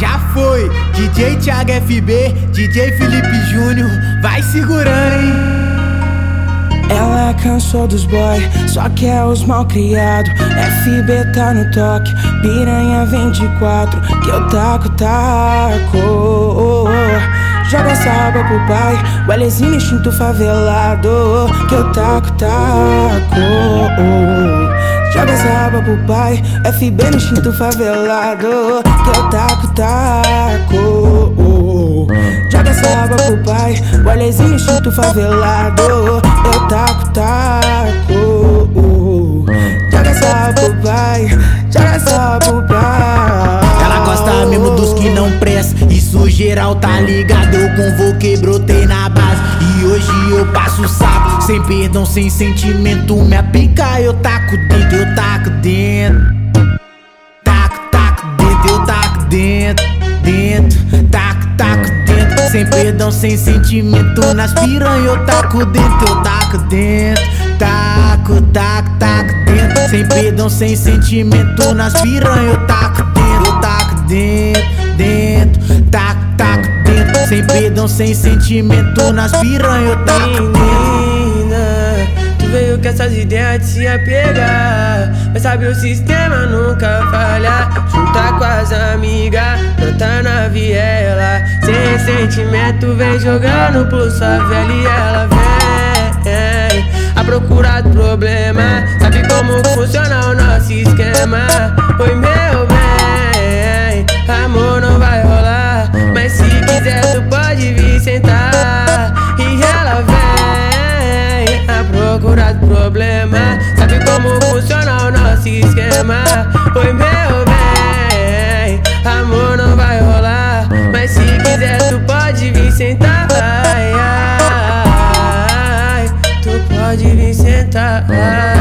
Já foi, DJ Thiago FB, DJ Felipe Júnior, vai segurando, hein? Ela cansou dos boy, só quer é os mal criado. FB tá no toque, piranha 24, que eu taco, taco. Joga essa raba pro pai, o Lzinho instinto favelado, que eu taco, taco. Joga essa raba pro pai, FB no instinto favelado, que eu taco, taco. Joga essa raba pro pai, o Lzinho instinto favelado, eu taco, taco. Joga essa raba pro pai, joga essa raba pro pai. Ela gosta mesmo dos que não prestam, isso geral tá ligado. Eu convoquei, brotei na base hoje eu passo sapo. Sem perdão, sem sentimento, minha pica eu taco dentro, eu taco dentro. Taco, taco dentro, eu taco dentro, dentro, taco, taco dentro. Sem perdão, sem sentimento, nas piranha eu taco dentro, eu taco dentro. Taco, taco, taco dentro. Sem perdão, sem sentimento, nas piranha eu taco dentro, eu taco dentro. Sem perdão, sem sentimento, nas piranha eu taco dentro. Menina, tu veio com essas ideias de se apegar. Mas sabe o sistema nunca falha. Junta com as amigas, planta na viela. Sem sentimento, vem jogando pro favela e ela vem. A procura traz problema. Sabe como funciona o nosso esquema? Oi, meu bem, amor não vai rolar. Mas se quiser, tu pode vir sentar. Ai, ai, tu pode vir sentar. Ai.